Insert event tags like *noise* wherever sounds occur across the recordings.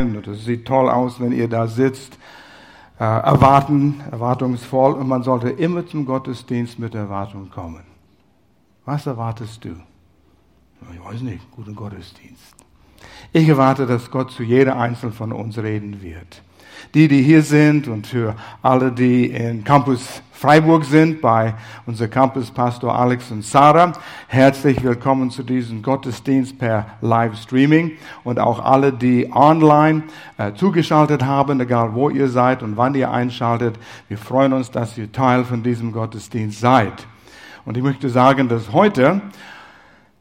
und es sieht toll aus, wenn ihr da sitzt, äh, erwarten, erwartungsvoll und man sollte immer zum Gottesdienst mit Erwartung kommen. Was erwartest du? Ich weiß nicht, guten Gottesdienst. Ich erwarte, dass Gott zu jeder Einzelnen von uns reden wird. Die, die hier sind und für alle, die in Campus Freiburg sind, bei unser Campus-Pastor Alex und Sarah. Herzlich willkommen zu diesem Gottesdienst per Livestreaming und auch alle, die online äh, zugeschaltet haben, egal wo ihr seid und wann ihr einschaltet. Wir freuen uns, dass ihr Teil von diesem Gottesdienst seid. Und ich möchte sagen, dass heute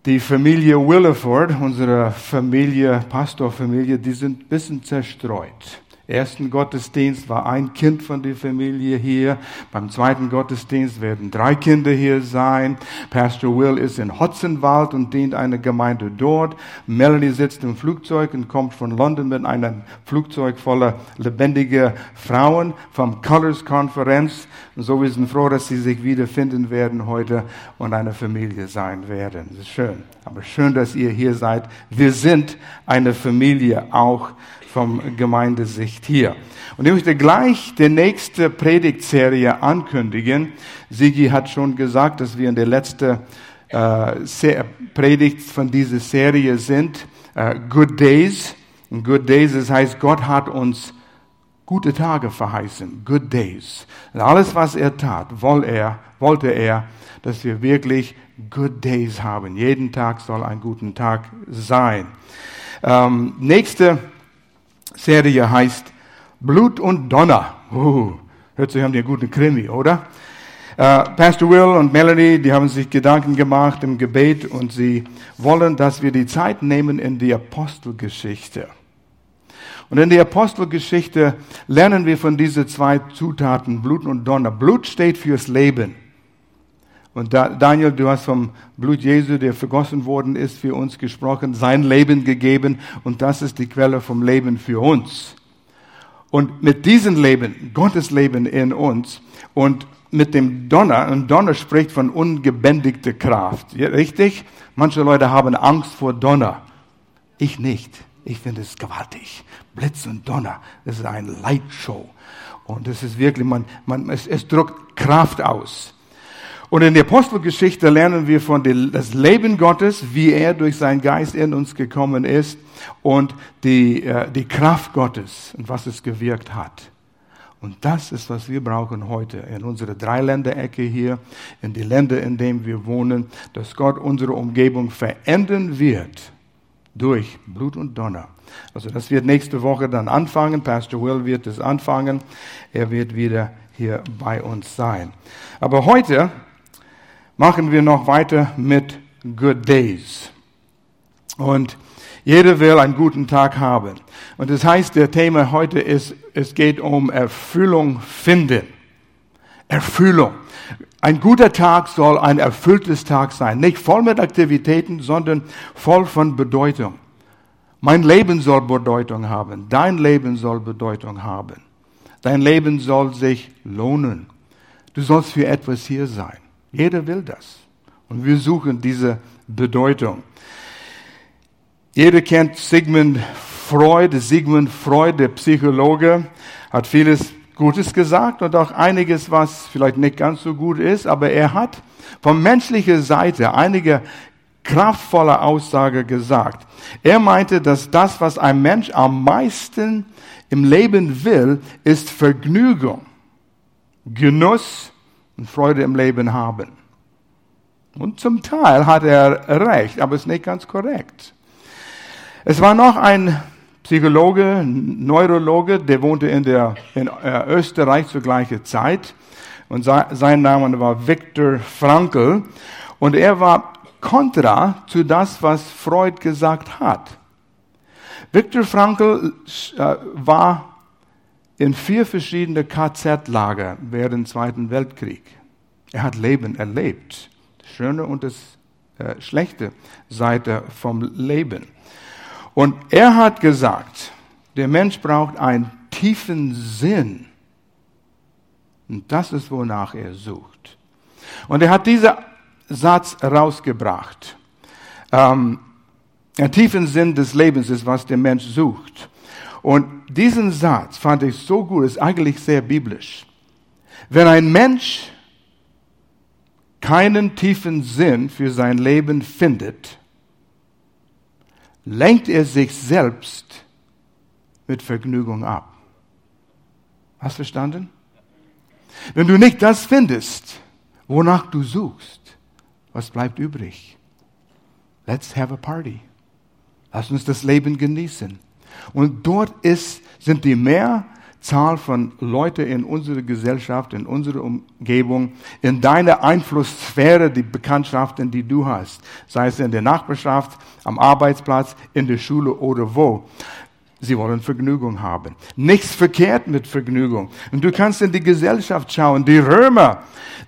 die Familie Williford, unsere Familie, Pastorfamilie, die sind ein bisschen zerstreut ersten Gottesdienst war ein Kind von der Familie hier. Beim zweiten Gottesdienst werden drei Kinder hier sein. Pastor Will ist in Hotzenwald und dient eine Gemeinde dort. Melanie sitzt im Flugzeug und kommt von London mit einem Flugzeug voller lebendiger Frauen vom Colors Konferenz. Und so wir sind froh, dass sie sich wiederfinden werden heute und eine Familie sein werden. Das ist schön. Aber schön, dass ihr hier seid. Wir sind eine Familie auch vom Gemeindesicht hier. Und ich möchte gleich die nächste Predigtserie ankündigen. Sigi hat schon gesagt, dass wir in der letzten äh, Predigt von dieser Serie sind. Äh, Good Days. Und Good Days, das heißt, Gott hat uns gute Tage verheißen. Good Days. Und alles, was er tat, wollte er, wollte er, dass wir wirklich Good Days haben. Jeden Tag soll ein guter Tag sein. Ähm, nächste Serie heißt Blut und Donner. Uh, hört sich an einen guten Krimi, oder? Uh, Pastor Will und Melanie, die haben sich Gedanken gemacht im Gebet und sie wollen, dass wir die Zeit nehmen in die Apostelgeschichte. Und in der Apostelgeschichte lernen wir von diesen zwei Zutaten, Blut und Donner. Blut steht fürs Leben. Und Daniel, du hast vom Blut Jesu, der vergossen worden ist, für uns gesprochen, sein Leben gegeben und das ist die Quelle vom Leben für uns. Und mit diesem Leben, Gottes Leben in uns und mit dem Donner, und Donner spricht von ungebändigter Kraft. Richtig? Manche Leute haben Angst vor Donner. Ich nicht. Ich finde es gewaltig. Blitz und Donner, das ist eine Lightshow. Und es ist wirklich, man, man, es, es drückt Kraft aus. Und in der Apostelgeschichte lernen wir von dem, das Leben Gottes, wie er durch seinen Geist in uns gekommen ist und die, äh, die Kraft Gottes und was es gewirkt hat. Und das ist, was wir brauchen heute in unserer Dreiländerecke hier, in die Länder, in denen wir wohnen, dass Gott unsere Umgebung verändern wird durch Blut und Donner. Also das wird nächste Woche dann anfangen. Pastor Will wird es anfangen. Er wird wieder hier bei uns sein. Aber heute machen wir noch weiter mit Good Days. Und jeder will einen guten Tag haben. Und das heißt, der Thema heute ist, es geht um Erfüllung finden. Erfüllung. Ein guter Tag soll ein erfülltes Tag sein. Nicht voll mit Aktivitäten, sondern voll von Bedeutung. Mein Leben soll Bedeutung haben. Dein Leben soll Bedeutung haben. Dein Leben soll sich lohnen. Du sollst für etwas hier sein. Jeder will das. Und wir suchen diese Bedeutung. Jeder kennt Sigmund Freud. Sigmund Freud, der Psychologe, hat vieles Gutes gesagt und auch einiges, was vielleicht nicht ganz so gut ist, aber er hat von menschlicher Seite einige kraftvolle Aussage gesagt. Er meinte, dass das, was ein Mensch am meisten im Leben will, ist Vergnügung, Genuss und Freude im Leben haben. Und zum Teil hat er recht, aber es ist nicht ganz korrekt. Es war noch ein Psychologe, Neurologe, der wohnte in, der, in äh, Österreich zur gleichen Zeit. Und sein Name war Viktor Frankl. Und er war kontra zu das, was Freud gesagt hat. Viktor Frankl äh, war in vier verschiedene KZ-Lager während dem Zweiten Weltkrieg. Er hat Leben erlebt, das schöne und das äh, schlechte Seite vom Leben. Und er hat gesagt, der Mensch braucht einen tiefen Sinn. Und das ist, wonach er sucht. Und er hat diesen Satz rausgebracht. Ähm, der tiefen Sinn des Lebens ist, was der Mensch sucht. Und diesen Satz fand ich so gut, ist eigentlich sehr biblisch. Wenn ein Mensch keinen tiefen Sinn für sein Leben findet, lenkt er sich selbst mit Vergnügung ab. Hast verstanden? Wenn du nicht das findest, wonach du suchst, was bleibt übrig? Let's have a party. Lass uns das Leben genießen. Und dort ist, sind die Mehrzahl von Leuten in unserer Gesellschaft, in unserer Umgebung, in deiner Einflusssphäre, die Bekanntschaften, die du hast, sei es in der Nachbarschaft, am Arbeitsplatz, in der Schule oder wo. Sie wollen Vergnügung haben. Nichts verkehrt mit Vergnügung. Und du kannst in die Gesellschaft schauen. Die Römer,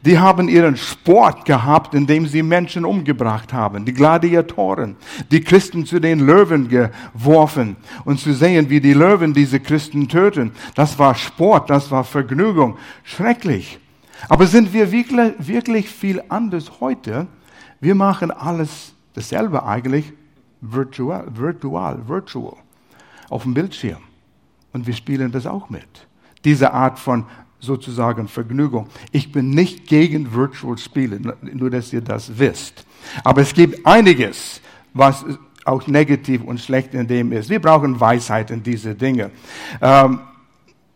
die haben ihren Sport gehabt, indem sie Menschen umgebracht haben. Die Gladiatoren, die Christen zu den Löwen geworfen. Und zu sehen, wie die Löwen diese Christen töten. Das war Sport, das war Vergnügung. Schrecklich. Aber sind wir wirklich, wirklich viel anders heute? Wir machen alles dasselbe eigentlich virtual, virtual, virtual auf dem Bildschirm. Und wir spielen das auch mit. Diese Art von sozusagen Vergnügung. Ich bin nicht gegen Virtual Spiele, nur dass ihr das wisst. Aber es gibt einiges, was auch negativ und schlecht in dem ist. Wir brauchen Weisheit in diese Dinge. Ähm,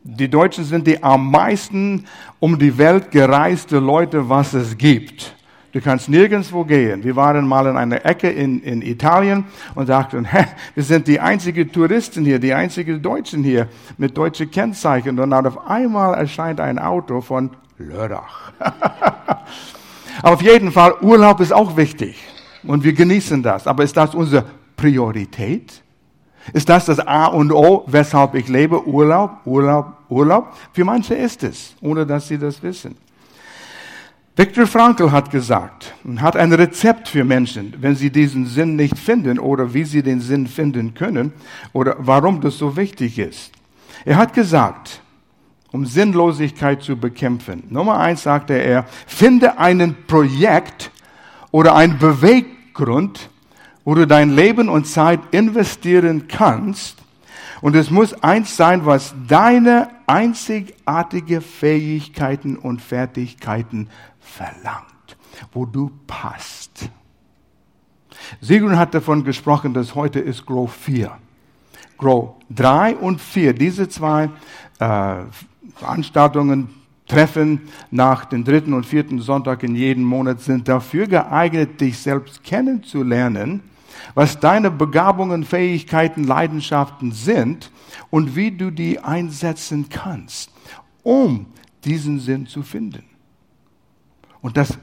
die Deutschen sind die am meisten um die Welt gereiste Leute, was es gibt. Du kannst nirgendwo gehen. Wir waren mal in einer Ecke in, in Italien und sagten, *laughs* hä, wir sind die einzigen Touristen hier, die einzigen Deutschen hier mit deutschen Kennzeichen. Und dann auf einmal erscheint ein Auto von Lörrach. *laughs* auf jeden Fall, Urlaub ist auch wichtig. Und wir genießen das. Aber ist das unsere Priorität? Ist das das A und O, weshalb ich lebe? Urlaub, Urlaub, Urlaub? Für manche ist es, ohne dass sie das wissen. Viktor Frankl hat gesagt und hat ein Rezept für Menschen, wenn sie diesen Sinn nicht finden oder wie sie den Sinn finden können oder warum das so wichtig ist. Er hat gesagt, um Sinnlosigkeit zu bekämpfen. Nummer eins sagte er, finde einen Projekt oder einen Beweggrund, wo du dein Leben und Zeit investieren kannst. Und es muss eins sein, was deine einzigartige Fähigkeiten und Fertigkeiten verlangt, wo du passt. Sigrun hat davon gesprochen, dass heute ist Grow 4. Grow 3 und 4, diese zwei äh, Veranstaltungen, Treffen nach dem dritten und vierten Sonntag in jedem Monat sind dafür geeignet, dich selbst kennenzulernen, was deine Begabungen, Fähigkeiten, Leidenschaften sind und wie du die einsetzen kannst, um diesen Sinn zu finden. Und das,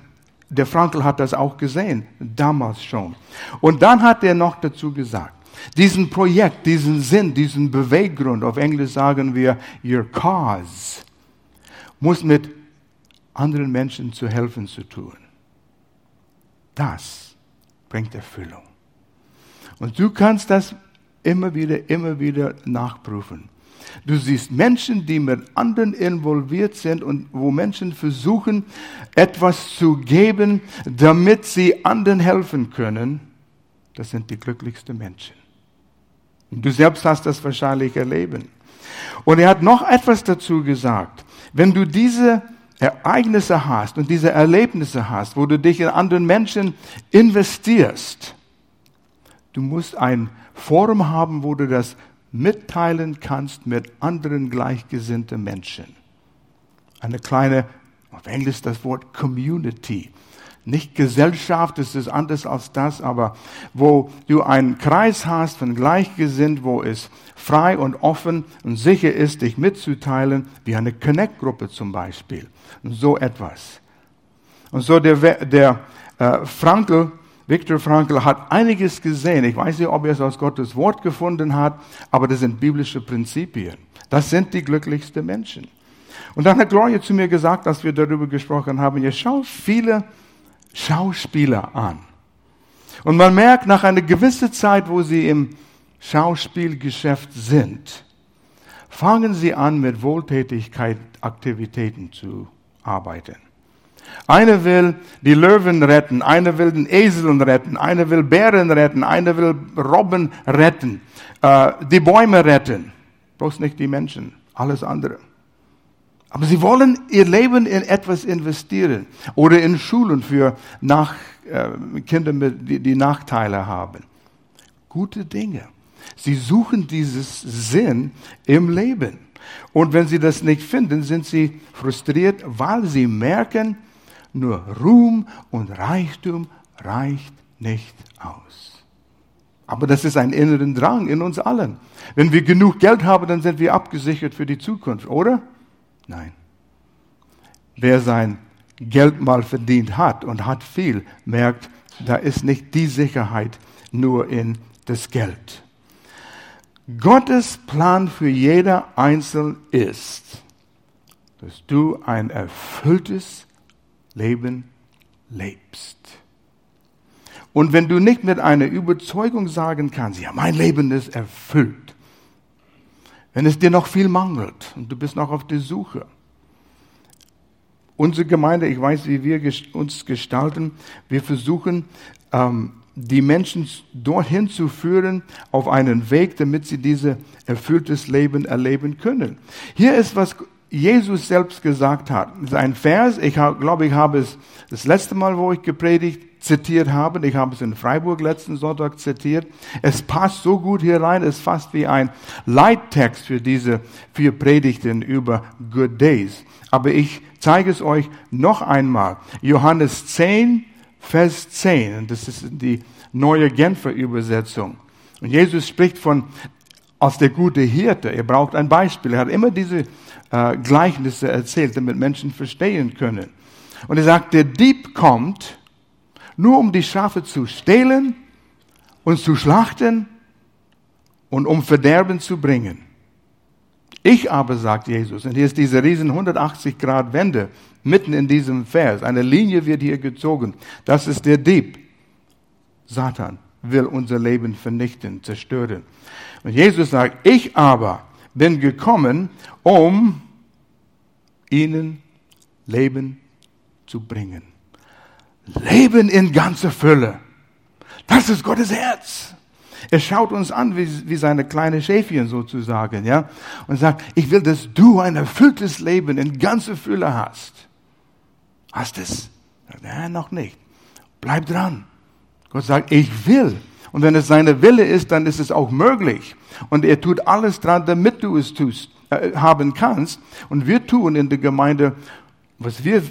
der Frankl hat das auch gesehen, damals schon. Und dann hat er noch dazu gesagt, diesen Projekt, diesen Sinn, diesen Beweggrund, auf Englisch sagen wir your cause, muss mit anderen Menschen zu helfen zu tun. Das bringt Erfüllung. Und du kannst das immer wieder, immer wieder nachprüfen. Du siehst Menschen, die mit anderen involviert sind und wo Menschen versuchen, etwas zu geben, damit sie anderen helfen können. Das sind die glücklichsten Menschen. Und du selbst hast das wahrscheinlich erleben. Und er hat noch etwas dazu gesagt. Wenn du diese Ereignisse hast und diese Erlebnisse hast, wo du dich in anderen Menschen investierst, du musst ein Forum haben, wo du das mitteilen kannst mit anderen gleichgesinnten Menschen. Eine kleine, auf Englisch das Wort Community. Nicht Gesellschaft, es ist anders als das, aber wo du einen Kreis hast von Gleichgesinnt, wo es frei und offen und sicher ist, dich mitzuteilen, wie eine Connect-Gruppe zum Beispiel. Und so etwas. Und so der, der äh, Frankl Viktor Frankl hat einiges gesehen. Ich weiß nicht, ob er es aus Gottes Wort gefunden hat, aber das sind biblische Prinzipien. Das sind die glücklichsten Menschen. Und dann hat Gloria zu mir gesagt, als wir darüber gesprochen haben, ihr schaut viele Schauspieler an. Und man merkt nach einer gewissen Zeit, wo sie im Schauspielgeschäft sind, fangen sie an, mit Wohltätigkeit Aktivitäten zu arbeiten. Einer will die Löwen retten, einer will den Eseln retten, einer will Bären retten, einer will Robben retten, äh, die Bäume retten. Brauchst nicht die Menschen, alles andere. Aber sie wollen ihr Leben in etwas investieren oder in Schulen für nach, äh, Kinder, die, die Nachteile haben. Gute Dinge. Sie suchen dieses Sinn im Leben. Und wenn sie das nicht finden, sind sie frustriert, weil sie merken, nur Ruhm und Reichtum reicht nicht aus. Aber das ist ein inneren Drang in uns allen. Wenn wir genug Geld haben, dann sind wir abgesichert für die Zukunft, oder? Nein. Wer sein Geld mal verdient hat und hat viel, merkt, da ist nicht die Sicherheit nur in das Geld. Gottes Plan für jeder Einzelne ist, dass du ein erfülltes Leben lebst. Und wenn du nicht mit einer Überzeugung sagen kannst, ja, mein Leben ist erfüllt, wenn es dir noch viel mangelt und du bist noch auf der Suche. Unsere Gemeinde, ich weiß, wie wir uns gestalten, wir versuchen, ähm, die Menschen dorthin zu führen auf einen Weg, damit sie dieses erfülltes Leben erleben können. Hier ist, was Jesus selbst gesagt hat. Das ist ein Vers, ich glaube, ich habe es das letzte Mal, wo ich gepredigt zitiert habe, ich habe es in Freiburg letzten Sonntag zitiert. Es passt so gut hier rein, es ist fast wie ein Leittext für diese vier Predigten über Good Days. Aber ich zeige es euch noch einmal. Johannes 10, Vers 10. Das ist die neue Genfer Übersetzung. Und Jesus spricht von als der gute Hirte. Er braucht ein Beispiel. Er hat immer diese äh, Gleichnisse erzählt, damit Menschen verstehen können. Und er sagt, der Dieb kommt, nur um die Schafe zu stehlen und zu schlachten und um Verderben zu bringen. Ich aber, sagt Jesus, und hier ist diese riesen 180 Grad Wende mitten in diesem Vers, eine Linie wird hier gezogen, das ist der Dieb. Satan will unser Leben vernichten, zerstören. Und Jesus sagt, ich aber bin gekommen, um ihnen Leben zu bringen. Leben in ganzer Fülle. Das ist Gottes Herz. Er schaut uns an wie, wie seine kleine Schäfchen sozusagen, ja, und sagt, ich will, dass du ein erfülltes Leben in ganzer Fülle hast. Hast es? Nein, noch nicht. Bleib dran. Gott sagt, ich will. Und wenn es seine Wille ist, dann ist es auch möglich. Und er tut alles dran, damit du es tust, äh, haben kannst. Und wir tun in der Gemeinde, was wir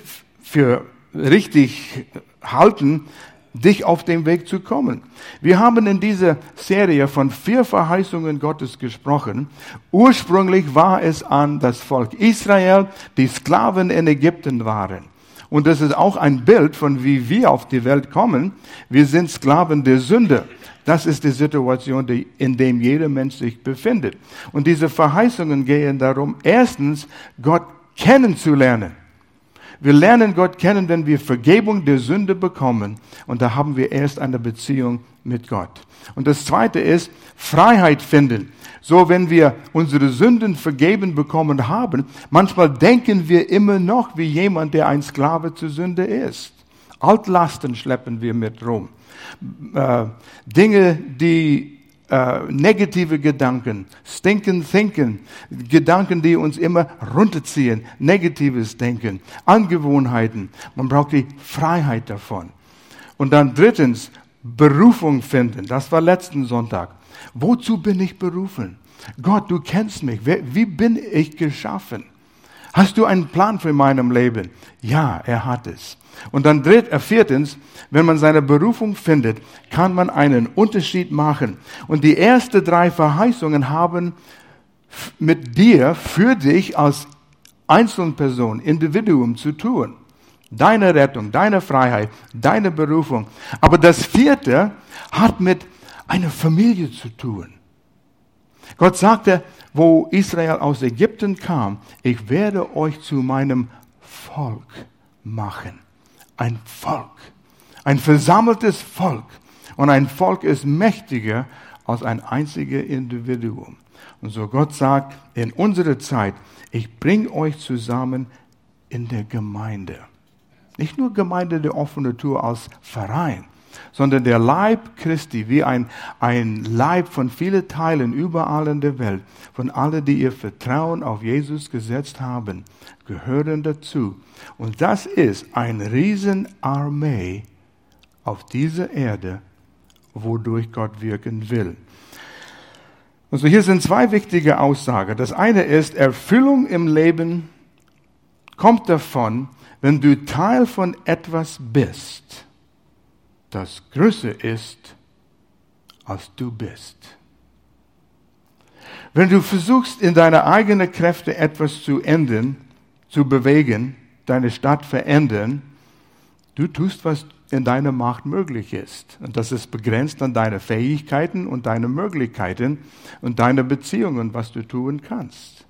für richtig halten, dich auf den Weg zu kommen. Wir haben in dieser Serie von vier Verheißungen Gottes gesprochen. Ursprünglich war es an das Volk Israel, die Sklaven in Ägypten waren. Und das ist auch ein Bild von wie wir auf die Welt kommen. Wir sind Sklaven der Sünde. Das ist die Situation, in der jeder Mensch sich befindet. Und diese Verheißungen gehen darum, erstens Gott kennenzulernen. Wir lernen Gott kennen, wenn wir Vergebung der Sünde bekommen. Und da haben wir erst eine Beziehung mit Gott. Und das zweite ist Freiheit finden. So, wenn wir unsere Sünden vergeben bekommen haben, manchmal denken wir immer noch wie jemand, der ein Sklave zur Sünde ist. Altlasten schleppen wir mit rum. Äh, Dinge, die äh, negative Gedanken, stinken Thinken, Gedanken, die uns immer runterziehen, negatives Denken, Angewohnheiten. Man braucht die Freiheit davon. Und dann drittens, Berufung finden. Das war letzten Sonntag. Wozu bin ich berufen? Gott, du kennst mich. Wie bin ich geschaffen? Hast du einen Plan für meinem Leben? Ja, er hat es. Und dann dritt, äh, viertens, wenn man seine Berufung findet, kann man einen Unterschied machen. Und die ersten drei Verheißungen haben mit dir, für dich als Einzelperson, Individuum zu tun. Deine Rettung, deine Freiheit, deine Berufung. Aber das vierte hat mit einer Familie zu tun. Gott sagte, wo Israel aus Ägypten kam, ich werde euch zu meinem Volk machen ein Volk, ein versammeltes Volk. Und ein Volk ist mächtiger als ein einziges Individuum. Und so Gott sagt, in unserer Zeit, ich bringe euch zusammen in der Gemeinde. Nicht nur Gemeinde der offenen Tür als Verein, sondern der Leib Christi, wie ein, ein Leib von vielen Teilen überall in der Welt, von allen, die ihr Vertrauen auf Jesus gesetzt haben, gehören dazu. Und das ist eine Riesenarmee auf dieser Erde, wodurch Gott wirken will. Also hier sind zwei wichtige Aussagen. Das eine ist, Erfüllung im Leben kommt davon, wenn du Teil von etwas bist, das größer ist, als du bist. Wenn du versuchst, in deine eigenen Kräfte etwas zu ändern, zu bewegen, deine Stadt verändern, du tust, was in deiner Macht möglich ist. Und das ist begrenzt an deine Fähigkeiten und deine Möglichkeiten und deine Beziehungen, was du tun kannst.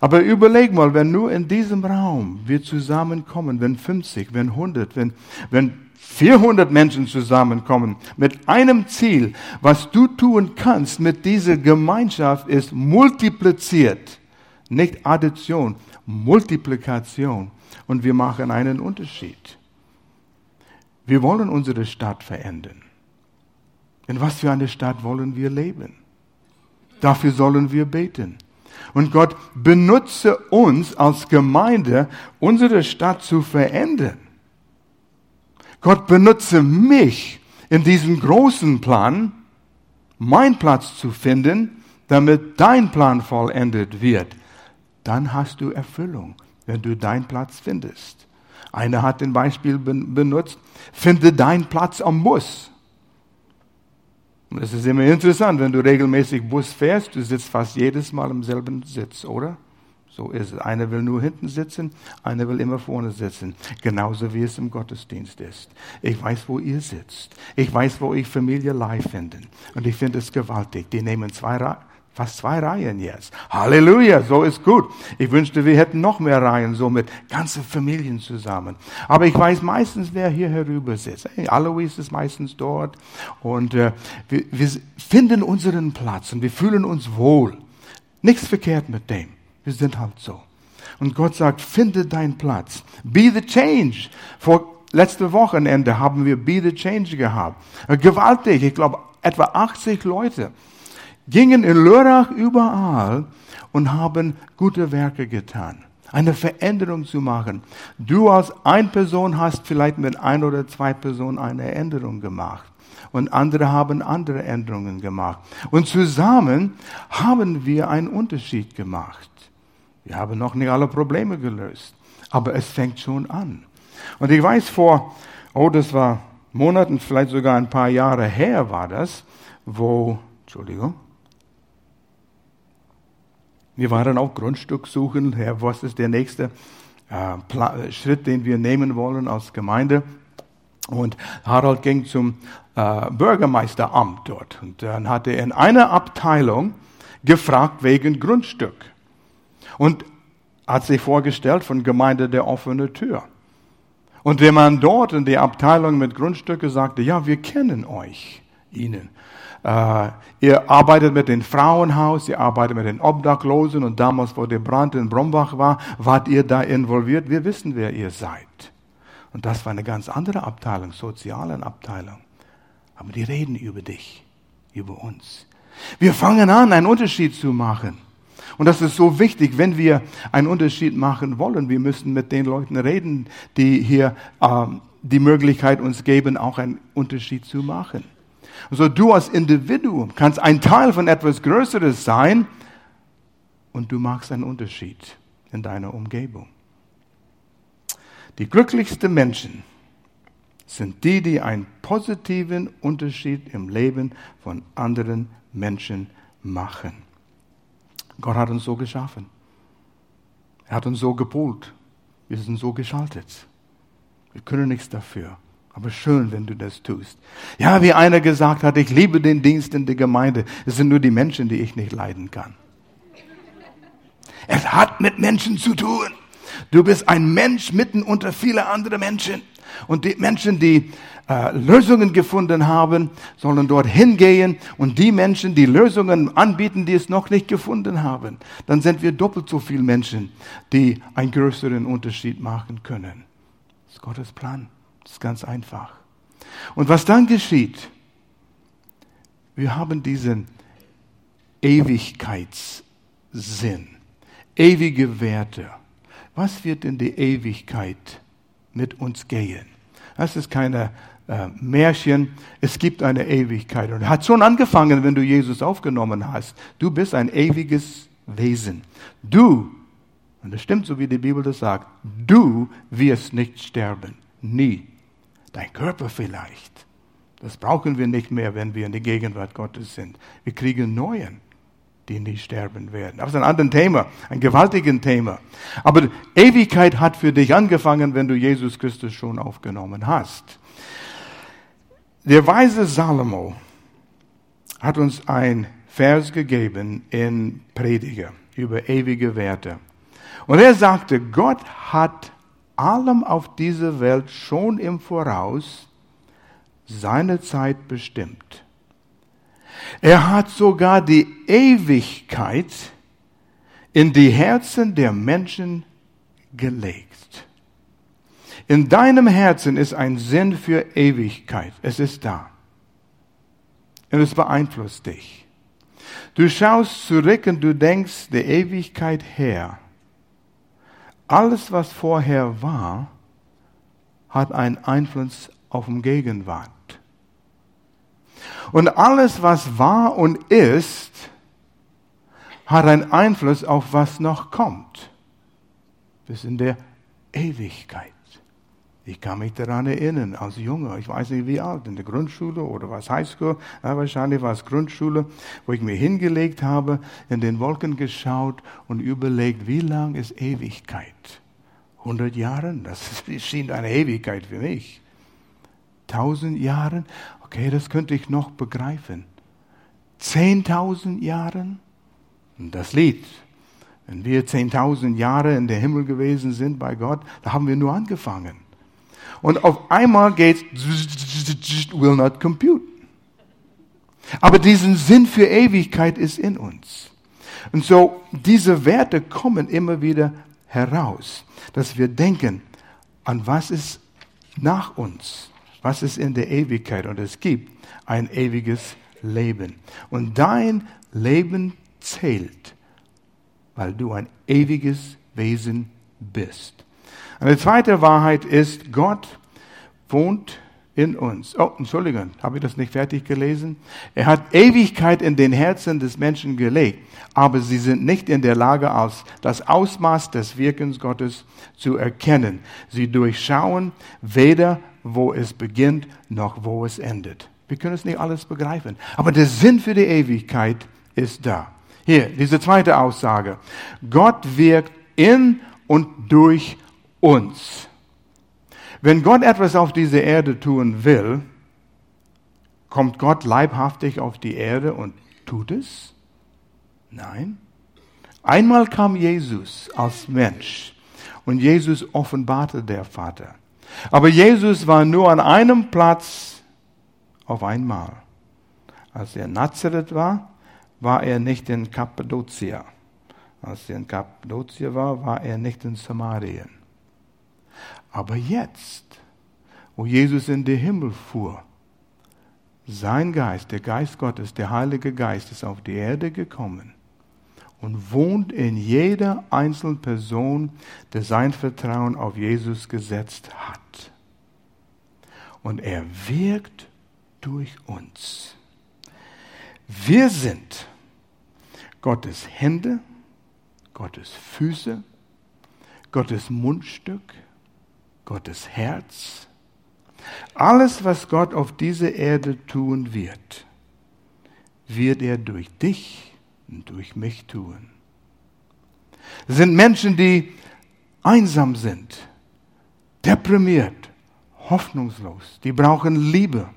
Aber überleg mal, wenn nur in diesem Raum wir zusammenkommen, wenn 50, wenn 100, wenn, wenn 400 Menschen zusammenkommen mit einem Ziel, was du tun kannst mit dieser Gemeinschaft ist multipliziert, nicht Addition, Multiplikation. Und wir machen einen Unterschied. Wir wollen unsere Stadt verändern. In was für eine Stadt wollen wir leben? Dafür sollen wir beten. Und Gott benutze uns als Gemeinde, unsere Stadt zu verändern. Gott benutze mich in diesem großen Plan, meinen Platz zu finden, damit dein Plan vollendet wird. Dann hast du Erfüllung, wenn du deinen Platz findest. Einer hat ein Beispiel benutzt, finde deinen Platz am Bus. Es ist immer interessant, wenn du regelmäßig Bus fährst, du sitzt fast jedes Mal im selben Sitz, oder? So ist es. Einer will nur hinten sitzen, einer will immer vorne sitzen. Genauso wie es im Gottesdienst ist. Ich weiß, wo ihr sitzt. Ich weiß, wo ich Familie live finde. Und ich finde es gewaltig. Die nehmen zwei, Fast zwei Reihen jetzt. Halleluja, so ist gut. Ich wünschte, wir hätten noch mehr Reihen, so mit ganzen Familien zusammen. Aber ich weiß meistens, wer hier herüber sitzt. Hey, Alois ist meistens dort. Und äh, wir, wir finden unseren Platz und wir fühlen uns wohl. Nichts verkehrt mit dem. Wir sind halt so. Und Gott sagt, finde deinen Platz. Be the change. Vor letzte Wochenende haben wir Be the Change gehabt. Äh, gewaltig. Ich glaube, etwa 80 Leute gingen in Lörrach überall und haben gute Werke getan. Eine Veränderung zu machen. Du als ein Person hast vielleicht mit ein oder zwei Personen eine Änderung gemacht. Und andere haben andere Änderungen gemacht. Und zusammen haben wir einen Unterschied gemacht. Wir haben noch nicht alle Probleme gelöst. Aber es fängt schon an. Und ich weiß vor, oh, das war Monaten, vielleicht sogar ein paar Jahre her war das, wo, Entschuldigung, wir waren auch Grundstück suchen. Herr, was ist der nächste äh, Schritt, den wir nehmen wollen als Gemeinde? Und Harald ging zum äh, Bürgermeisteramt dort. Und dann hat er in einer Abteilung gefragt wegen Grundstück. Und hat sich vorgestellt von Gemeinde der offene Tür. Und der Mann dort in der Abteilung mit Grundstücke sagte, ja, wir kennen euch, ihnen. Äh, ihr arbeitet mit dem Frauenhaus, ihr arbeitet mit den Obdachlosen und damals, wo der Brand in Brombach war, wart ihr da involviert. Wir wissen, wer ihr seid. Und das war eine ganz andere Abteilung, soziale Abteilung. Aber die reden über dich, über uns. Wir fangen an, einen Unterschied zu machen. Und das ist so wichtig, wenn wir einen Unterschied machen wollen. Wir müssen mit den Leuten reden, die hier ähm, die Möglichkeit uns geben, auch einen Unterschied zu machen. Also du als Individuum kannst ein Teil von etwas Größeres sein und du machst einen Unterschied in deiner Umgebung. Die glücklichsten Menschen sind die, die einen positiven Unterschied im Leben von anderen Menschen machen. Gott hat uns so geschaffen. Er hat uns so gepolt. Wir sind so geschaltet. Wir können nichts dafür. Aber schön, wenn du das tust. Ja, wie einer gesagt hat, ich liebe den Dienst in der Gemeinde. Es sind nur die Menschen, die ich nicht leiden kann. Es hat mit Menschen zu tun. Du bist ein Mensch mitten unter viele andere Menschen. Und die Menschen, die äh, Lösungen gefunden haben, sollen dort hingehen. Und die Menschen, die Lösungen anbieten, die es noch nicht gefunden haben, dann sind wir doppelt so viele Menschen, die einen größeren Unterschied machen können. Das ist Gottes Plan. Das ist ganz einfach. Und was dann geschieht, wir haben diesen Ewigkeitssinn, ewige Werte. Was wird in die Ewigkeit mit uns gehen? Das ist keine äh, Märchen. Es gibt eine Ewigkeit. Und hat schon angefangen, wenn du Jesus aufgenommen hast. Du bist ein ewiges Wesen. Du, und das stimmt so, wie die Bibel das sagt, du wirst nicht sterben. Nie. Dein Körper vielleicht. Das brauchen wir nicht mehr, wenn wir in der Gegenwart Gottes sind. Wir kriegen neuen, die nicht sterben werden. Das ist ein anderes Thema, ein gewaltiges Thema. Aber Ewigkeit hat für dich angefangen, wenn du Jesus Christus schon aufgenommen hast. Der weise Salomo hat uns ein Vers gegeben in Prediger über ewige Werte. Und er sagte, Gott hat allem auf dieser Welt schon im Voraus seine Zeit bestimmt. Er hat sogar die Ewigkeit in die Herzen der Menschen gelegt. In deinem Herzen ist ein Sinn für Ewigkeit. Es ist da. Und es beeinflusst dich. Du schaust zurück und du denkst der Ewigkeit her. Alles, was vorher war, hat einen Einfluss auf die Gegenwart. Und alles, was war und ist, hat einen Einfluss auf was noch kommt. Bis in der Ewigkeit. Ich kann mich daran erinnern, als Junge, ich weiß nicht wie alt, in der Grundschule oder was Highschool, wahrscheinlich war es Grundschule, wo ich mir hingelegt habe, in den Wolken geschaut und überlegt, wie lang ist Ewigkeit? 100 Jahre? Das *laughs* schien eine Ewigkeit für mich. 1000 Jahre? Okay, das könnte ich noch begreifen. 10.000 Jahre? Das Lied. Wenn wir 10.000 Jahre in der Himmel gewesen sind bei Gott, da haben wir nur angefangen. Und auf einmal geht's, will not compute. Aber diesen Sinn für Ewigkeit ist in uns. Und so, diese Werte kommen immer wieder heraus, dass wir denken, an was ist nach uns, was ist in der Ewigkeit. Und es gibt ein ewiges Leben. Und dein Leben zählt, weil du ein ewiges Wesen bist. Eine zweite Wahrheit ist, Gott wohnt in uns. Oh, Entschuldigung, habe ich das nicht fertig gelesen? Er hat Ewigkeit in den Herzen des Menschen gelegt, aber sie sind nicht in der Lage, als das Ausmaß des Wirkens Gottes zu erkennen. Sie durchschauen weder, wo es beginnt, noch wo es endet. Wir können es nicht alles begreifen, aber der Sinn für die Ewigkeit ist da. Hier, diese zweite Aussage. Gott wirkt in und durch uns. Wenn Gott etwas auf dieser Erde tun will, kommt Gott leibhaftig auf die Erde und tut es? Nein. Einmal kam Jesus als Mensch und Jesus offenbarte der Vater. Aber Jesus war nur an einem Platz auf einmal. Als er in Nazareth war, war er nicht in Kappadocia. Als er in Kappadocia war, war er nicht in Samarien. Aber jetzt, wo Jesus in den Himmel fuhr, sein Geist, der Geist Gottes, der Heilige Geist ist auf die Erde gekommen und wohnt in jeder einzelnen Person, der sein Vertrauen auf Jesus gesetzt hat. Und er wirkt durch uns. Wir sind Gottes Hände, Gottes Füße, Gottes Mundstück, Gottes Herz. Alles, was Gott auf dieser Erde tun wird, wird er durch dich durch mich tun. Es sind Menschen, die einsam sind, deprimiert, hoffnungslos. Die brauchen Liebe.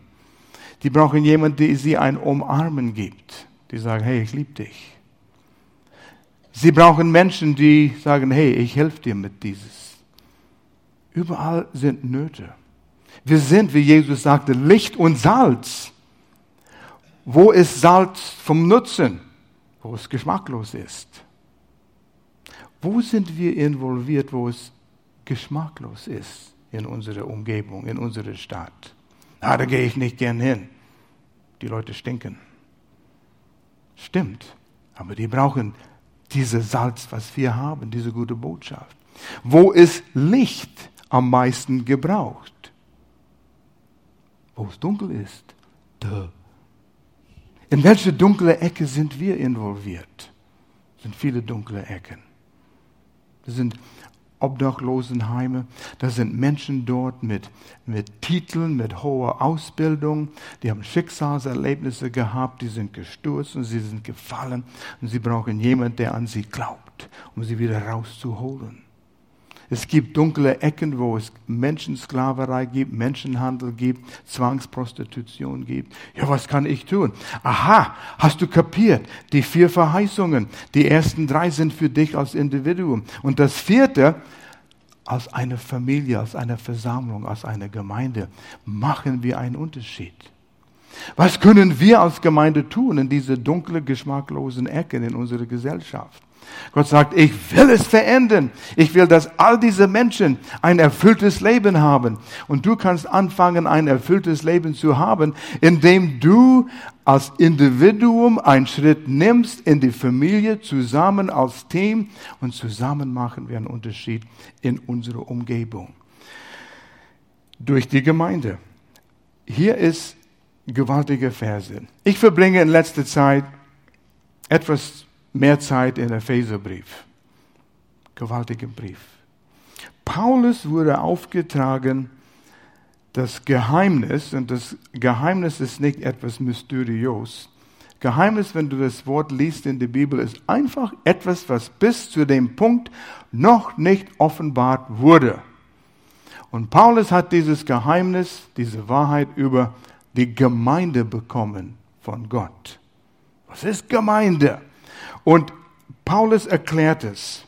Die brauchen jemanden, der sie ein Umarmen gibt. Die sagen, hey, ich liebe dich. Sie brauchen Menschen, die sagen, hey, ich helfe dir mit dieses. Überall sind Nöte. Wir sind, wie Jesus sagte, Licht und Salz. Wo ist Salz vom Nutzen? Wo es geschmacklos ist. Wo sind wir involviert, wo es geschmacklos ist in unserer Umgebung, in unserer Stadt? Ah, da gehe ich nicht gern hin. Die Leute stinken. Stimmt. Aber die brauchen dieses Salz, was wir haben, diese gute Botschaft. Wo ist Licht am meisten gebraucht? Wo es dunkel ist. Duh. In welche dunkle Ecke sind wir involviert? Es sind viele dunkle Ecken. Das sind Obdachlosenheime. Da sind Menschen dort mit, mit Titeln, mit hoher Ausbildung. Die haben Schicksalserlebnisse gehabt, die sind gestürzt und sie sind gefallen. Und sie brauchen jemanden, der an sie glaubt, um sie wieder rauszuholen. Es gibt dunkle Ecken, wo es Menschensklaverei gibt, Menschenhandel gibt, Zwangsprostitution gibt. Ja, was kann ich tun? Aha, hast du kapiert? Die vier Verheißungen. Die ersten drei sind für dich als Individuum. Und das vierte, als eine Familie, als eine Versammlung, als eine Gemeinde, machen wir einen Unterschied. Was können wir als Gemeinde tun in diese dunkle, geschmacklosen Ecken in unserer Gesellschaft? Gott sagt, ich will es verändern. Ich will, dass all diese Menschen ein erfülltes Leben haben. Und du kannst anfangen, ein erfülltes Leben zu haben, indem du als Individuum einen Schritt nimmst in die Familie, zusammen als Team und zusammen machen wir einen Unterschied in unserer Umgebung. Durch die Gemeinde. Hier ist gewaltige Verse. Ich verbringe in letzter Zeit etwas mehr Zeit in Epheserbrief. Gewaltiger Brief. Paulus wurde aufgetragen, das Geheimnis, und das Geheimnis ist nicht etwas mysteriös. Geheimnis, wenn du das Wort liest in der Bibel, ist einfach etwas, was bis zu dem Punkt noch nicht offenbart wurde. Und Paulus hat dieses Geheimnis, diese Wahrheit über die Gemeinde bekommen von Gott. Was ist Gemeinde? Und Paulus erklärt es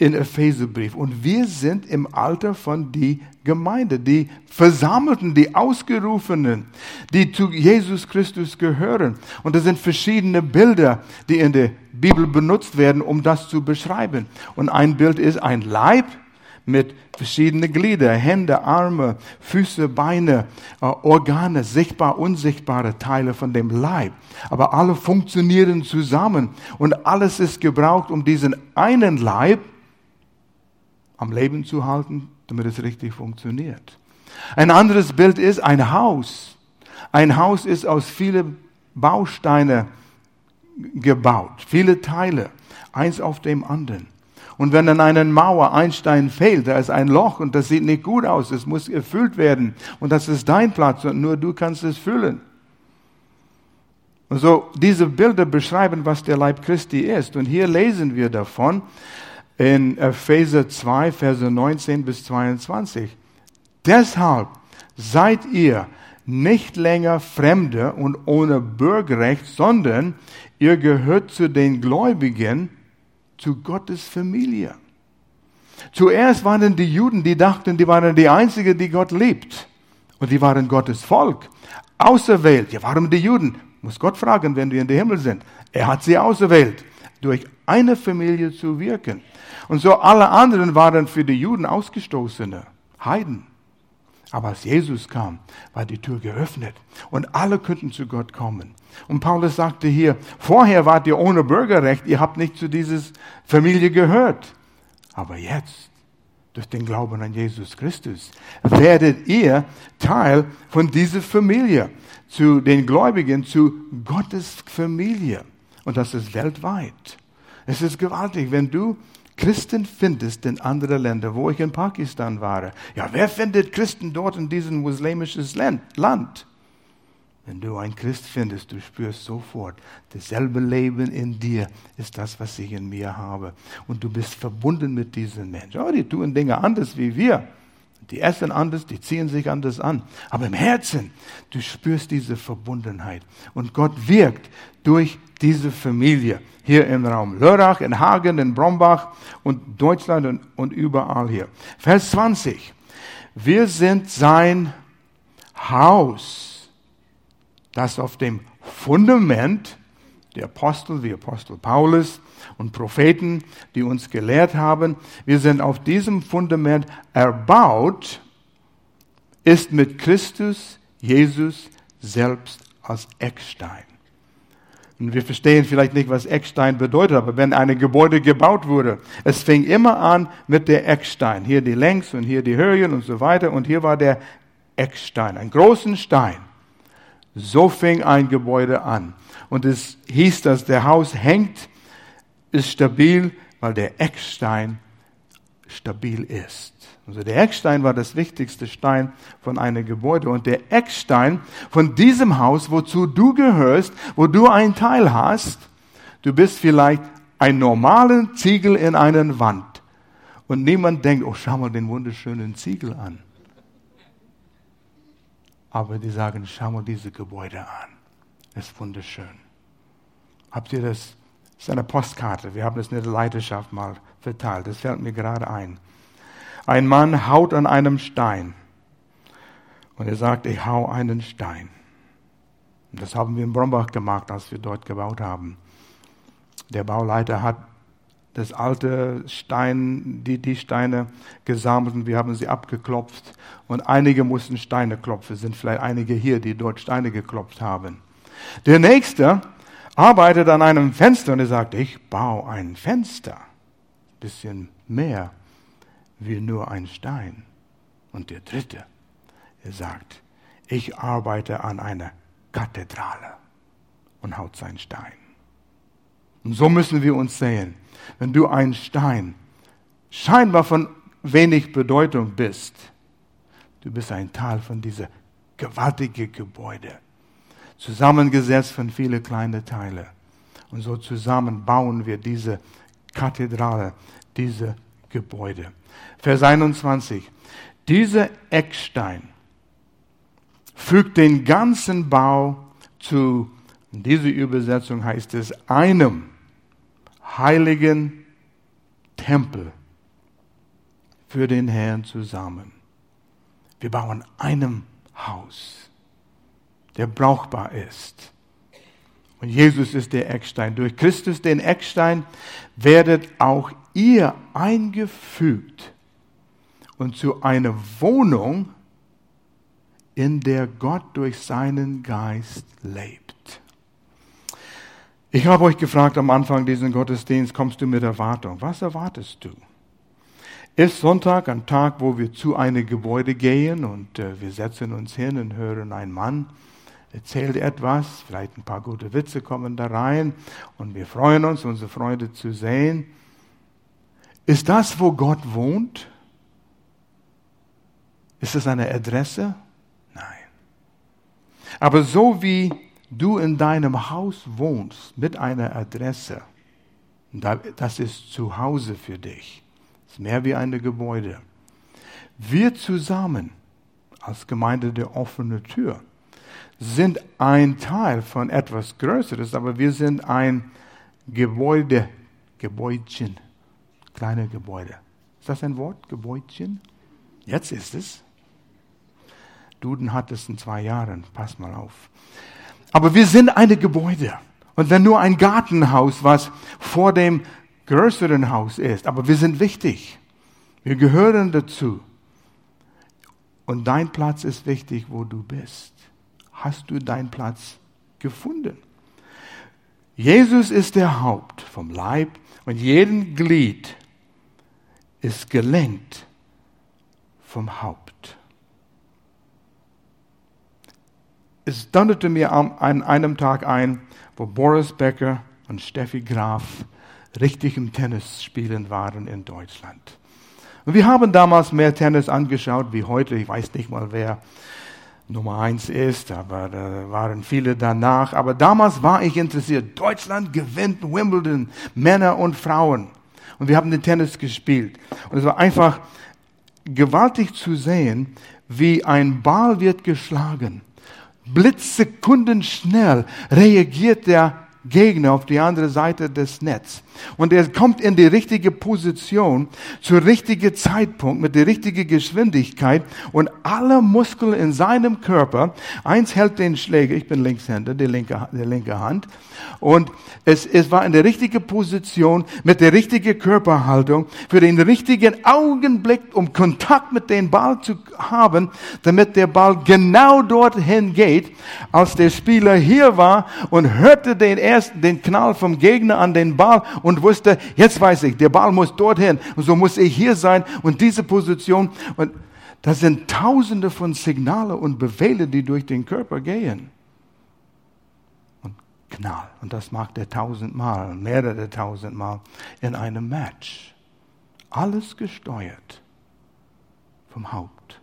in Epheserbrief. Und wir sind im Alter von die Gemeinde, die Versammelten, die Ausgerufenen, die zu Jesus Christus gehören. Und das sind verschiedene Bilder, die in der Bibel benutzt werden, um das zu beschreiben. Und ein Bild ist ein Leib, mit verschiedenen Glieder, Hände, Arme, Füße, Beine, äh, Organe, sichtbar, unsichtbare Teile von dem Leib. Aber alle funktionieren zusammen und alles ist gebraucht, um diesen einen Leib am Leben zu halten, damit es richtig funktioniert. Ein anderes Bild ist ein Haus. Ein Haus ist aus vielen Bausteinen gebaut, viele Teile, eins auf dem anderen. Und wenn an einer Mauer ein Stein fehlt, da ist ein Loch und das sieht nicht gut aus, es muss erfüllt werden. Und das ist dein Platz und nur du kannst es füllen. Und so, diese Bilder beschreiben, was der Leib Christi ist. Und hier lesen wir davon in Epheser 2, Verse 19 bis 22. Deshalb seid ihr nicht länger Fremde und ohne Bürgerrecht, sondern ihr gehört zu den Gläubigen, zu Gottes Familie. Zuerst waren die Juden, die dachten, die waren die Einzigen, die Gott liebt. Und die waren Gottes Volk. Auserwählt. Ja, warum die Juden? Muss Gott fragen, wenn wir in den Himmel sind. Er hat sie auserwählt, durch eine Familie zu wirken. Und so alle anderen waren für die Juden Ausgestoßene, Heiden. Aber als Jesus kam, war die Tür geöffnet und alle könnten zu Gott kommen. Und Paulus sagte hier, vorher wart ihr ohne Bürgerrecht, ihr habt nicht zu dieser Familie gehört. Aber jetzt, durch den Glauben an Jesus Christus, werdet ihr Teil von dieser Familie, zu den Gläubigen, zu Gottes Familie. Und das ist weltweit. Es ist gewaltig, wenn du Christen findest in anderen Ländern, wo ich in Pakistan war. Ja, wer findet Christen dort in diesem muslimischen Land? Wenn du ein Christ findest, du spürst sofort, dasselbe Leben in dir ist das, was ich in mir habe. Und du bist verbunden mit diesen Menschen. Oh, die tun Dinge anders wie wir. Die essen anders, die ziehen sich anders an. Aber im Herzen, du spürst diese Verbundenheit. Und Gott wirkt durch diese Familie hier im Raum Lörrach, in Hagen, in Brombach und Deutschland und, und überall hier. Vers 20. Wir sind sein Haus, das auf dem Fundament der Apostel, wie Apostel Paulus und Propheten, die uns gelehrt haben, wir sind auf diesem Fundament erbaut, ist mit Christus Jesus selbst als Eckstein. Und wir verstehen vielleicht nicht, was Eckstein bedeutet, aber wenn ein Gebäude gebaut wurde, es fing immer an mit der Eckstein. Hier die Längs und hier die Höhen und so weiter. Und hier war der Eckstein, ein großen Stein. So fing ein Gebäude an. Und es hieß, dass der Haus hängt, ist stabil, weil der Eckstein stabil ist. Also der Eckstein war das wichtigste Stein von einem Gebäude. Und der Eckstein von diesem Haus, wozu du gehörst, wo du einen Teil hast, du bist vielleicht ein normalen Ziegel in einer Wand. Und niemand denkt, oh, schau mal den wunderschönen Ziegel an. Aber die sagen, schau mal diese Gebäude an. Das ist wunderschön. Habt ihr das? Das ist eine Postkarte. Wir haben das in der Leidenschaft mal verteilt. Das fällt mir gerade ein. Ein Mann haut an einem Stein. Und er sagt, ich hau einen Stein. Und das haben wir in Brombach gemacht, als wir dort gebaut haben. Der Bauleiter hat das alte Stein, die, die Steine gesammelt und wir haben sie abgeklopft. Und einige mussten Steine klopfen. Es sind vielleicht einige hier, die dort Steine geklopft haben. Der nächste arbeitet an einem Fenster und er sagt, ich baue ein Fenster. Bisschen mehr wie nur ein Stein. Und der dritte, er sagt, ich arbeite an einer Kathedrale und haut seinen Stein. Und so müssen wir uns sehen. Wenn du ein Stein scheinbar von wenig Bedeutung bist, du bist ein Teil von dieser gewaltigen Gebäude, zusammengesetzt von vielen kleinen Teilen. Und so zusammen bauen wir diese Kathedrale, diese Gebäude. Vers 21. Dieser Eckstein fügt den ganzen Bau zu, in dieser Übersetzung heißt es, einem heiligen Tempel für den Herrn zusammen. Wir bauen einem Haus, der brauchbar ist. Und Jesus ist der Eckstein. Durch Christus, den Eckstein, werdet auch ihr eingefügt und zu einer Wohnung, in der Gott durch seinen Geist lebt. Ich habe euch gefragt am Anfang diesen Gottesdienst, kommst du mit Erwartung? Was erwartest du? Ist Sonntag ein Tag, wo wir zu einem Gebäude gehen und äh, wir setzen uns hin und hören einen Mann, erzählt etwas, vielleicht ein paar gute Witze kommen da rein und wir freuen uns, unsere Freunde zu sehen. Ist das, wo Gott wohnt? Ist es eine Adresse? Nein. Aber so wie du in deinem Haus wohnst mit einer Adresse, das ist zu Hause für dich. Das ist mehr wie ein Gebäude. Wir zusammen als Gemeinde der offenen Tür sind ein Teil von etwas Größeres, aber wir sind ein Gebäude, Gebäudchen, kleine Gebäude. Ist das ein Wort? Gebäudchen? Jetzt ist es. Duden hat es in zwei Jahren. Pass mal auf. Aber wir sind eine Gebäude. Und wenn nur ein Gartenhaus, was vor dem größeren Haus ist, aber wir sind wichtig. Wir gehören dazu. Und dein Platz ist wichtig, wo du bist. Hast du deinen Platz gefunden? Jesus ist der Haupt vom Leib und jeden Glied ist gelenkt vom Haupt. Es donnerte mir an einem Tag ein, wo Boris Becker und Steffi Graf richtig im Tennis spielen waren in Deutschland. Und wir haben damals mehr Tennis angeschaut wie heute. Ich weiß nicht mal, wer Nummer eins ist, aber da waren viele danach. Aber damals war ich interessiert. Deutschland gewinnt Wimbledon, Männer und Frauen. Und wir haben den Tennis gespielt. Und es war einfach gewaltig zu sehen, wie ein Ball wird geschlagen blitzsekundenschnell reagiert der Gegner auf die andere Seite des Netzes. Und er kommt in die richtige Position, zur richtigen Zeitpunkt, mit der richtigen Geschwindigkeit. Und alle Muskeln in seinem Körper, eins hält den Schläger, ich bin Linkshänder, die linke, die linke Hand, und es, es war in der richtigen Position, mit der richtigen Körperhaltung, für den richtigen Augenblick, um Kontakt mit dem Ball zu haben, damit der Ball genau dorthin geht, als der Spieler hier war und hörte den ersten, den Knall vom Gegner an den Ball und wusste, jetzt weiß ich, der Ball muss dorthin und so muss ich hier sein und diese Position und das sind tausende von Signale und Befehle, die durch den Körper gehen. Und Knall. Und das macht er tausendmal, mehrere tausendmal in einem Match. Alles gesteuert vom Haupt.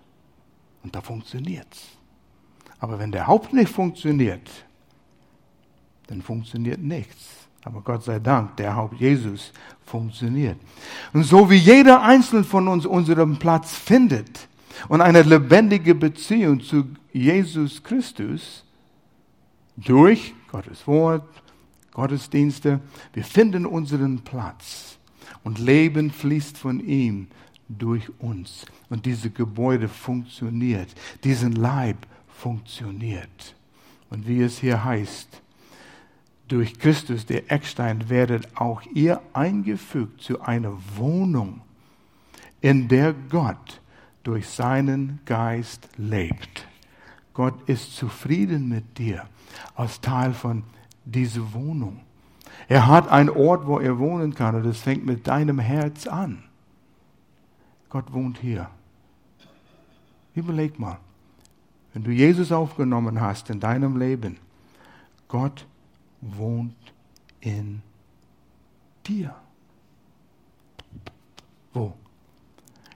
Und da funktioniert's. Aber wenn der Haupt nicht funktioniert, dann funktioniert nichts. Aber Gott sei Dank, der Haupt Jesus funktioniert. Und so wie jeder Einzelne von uns unseren Platz findet und eine lebendige Beziehung zu Jesus Christus durch Gottes Wort, Gottesdienste, wir finden unseren Platz und Leben fließt von ihm durch uns. Und diese Gebäude funktioniert, diesen Leib funktioniert. Und wie es hier heißt, durch Christus, der Eckstein, werdet auch ihr eingefügt zu einer Wohnung, in der Gott durch seinen Geist lebt. Gott ist zufrieden mit dir als Teil von dieser Wohnung. Er hat einen Ort, wo er wohnen kann und es fängt mit deinem Herz an. Gott wohnt hier. Überleg mal, wenn du Jesus aufgenommen hast in deinem Leben, Gott wohnt in dir. Wo?